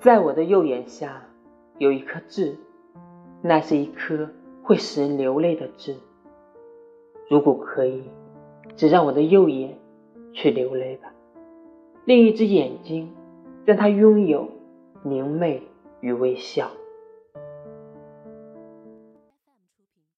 在我的右眼下有一颗痣那是一颗会使人流泪的痣如果可以只让我的右眼去流泪吧另一只眼睛让它拥有明媚与微笑